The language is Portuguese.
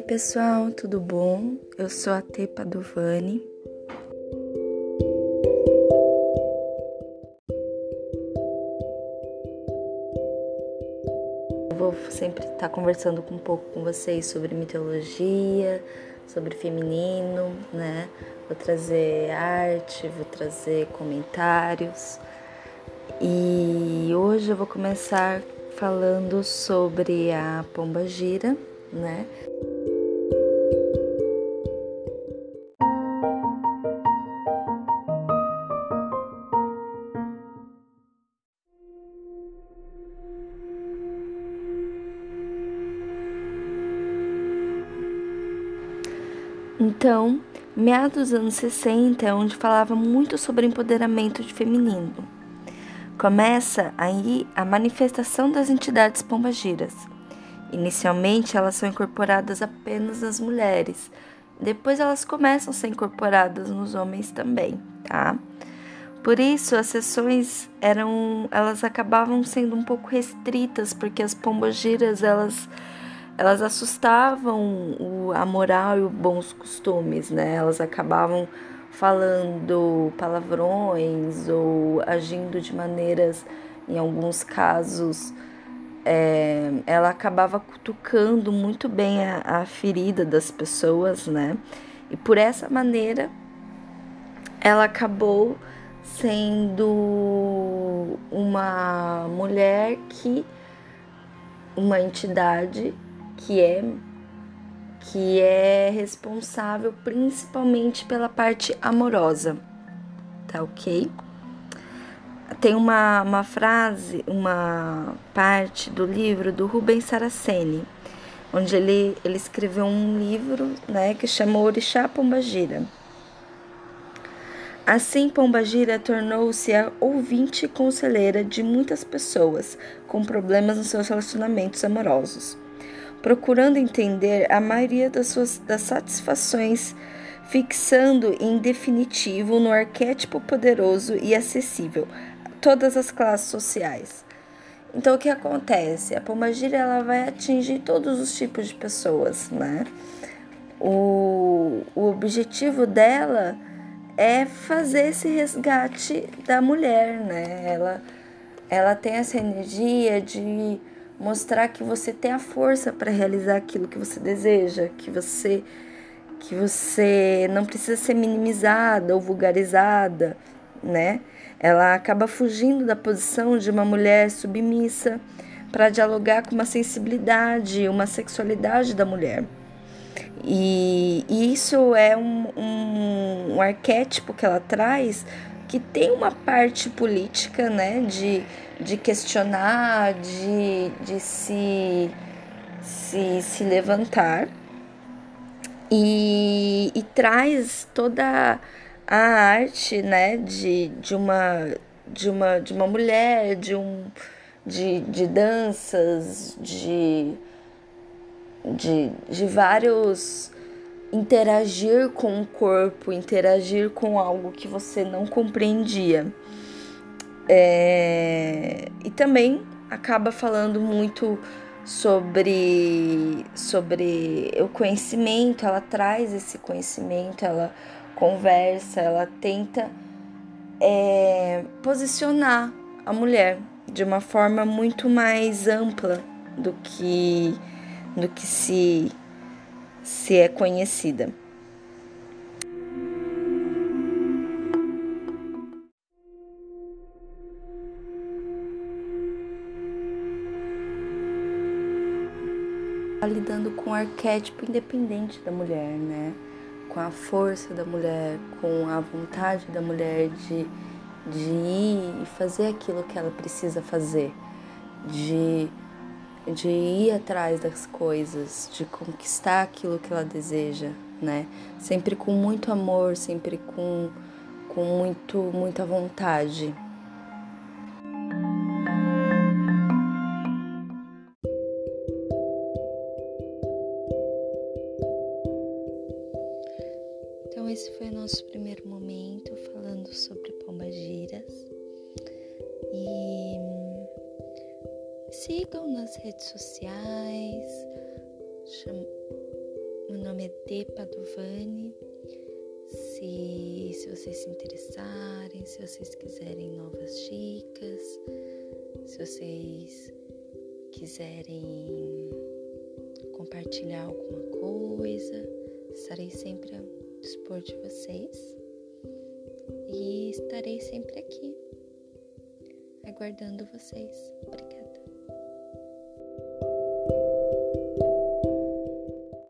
pessoal, tudo bom? Eu sou a Tepa. Eu vou sempre estar conversando um pouco com vocês sobre mitologia, sobre feminino, né? Vou trazer arte, vou trazer comentários. E hoje eu vou começar falando sobre a pomba gira, né? Então, meados dos anos 60 é onde falava muito sobre empoderamento de feminino. Começa aí a manifestação das entidades pombagiras. Inicialmente, elas são incorporadas apenas nas mulheres, depois elas começam a ser incorporadas nos homens também, tá? Por isso, as sessões eram, elas acabavam sendo um pouco restritas, porque as pombagiras, elas elas assustavam o, a moral e os bons costumes, né? Elas acabavam falando palavrões ou agindo de maneiras, em alguns casos, é, ela acabava cutucando muito bem a, a ferida das pessoas, né? E por essa maneira, ela acabou sendo uma mulher que uma entidade que é que é responsável principalmente pela parte amorosa, tá ok? Tem uma, uma frase, uma parte do livro do Rubens Saraceni, onde ele, ele escreveu um livro né, que chamou Orixá Pombagira. Assim, Pombagira tornou-se a ouvinte e conselheira de muitas pessoas com problemas nos seus relacionamentos amorosos procurando entender a maioria das suas das satisfações, fixando em definitivo no arquétipo poderoso e acessível todas as classes sociais. Então o que acontece? A pombagira ela vai atingir todos os tipos de pessoas, né? O, o objetivo dela é fazer esse resgate da mulher, né? Ela, ela tem essa energia de mostrar que você tem a força para realizar aquilo que você deseja, que você que você não precisa ser minimizada ou vulgarizada, né? Ela acaba fugindo da posição de uma mulher submissa para dialogar com uma sensibilidade, uma sexualidade da mulher. E, e isso é um, um, um arquétipo que ela traz que tem uma parte política, né, de de questionar, de, de se, se, se levantar e, e traz toda a arte né, de, de, uma, de, uma, de uma mulher, de, um, de, de danças, de, de, de vários interagir com o corpo, interagir com algo que você não compreendia. É, e também acaba falando muito sobre, sobre o conhecimento, ela traz esse conhecimento, ela conversa, ela tenta é, posicionar a mulher de uma forma muito mais ampla do que, do que se, se é conhecida. lidando com o arquétipo independente da mulher, né? Com a força da mulher, com a vontade da mulher de, de ir e fazer aquilo que ela precisa fazer, de, de ir atrás das coisas, de conquistar aquilo que ela deseja, né? Sempre com muito amor, sempre com, com muito, muita vontade. Esse foi o nosso primeiro momento falando sobre pombagiras. E sigam nas redes sociais, nome é De Padovani. Se, se vocês se interessarem, se vocês quiserem novas dicas, se vocês quiserem compartilhar alguma coisa, estarei sempre dispor de vocês e estarei sempre aqui, aguardando vocês. Obrigada.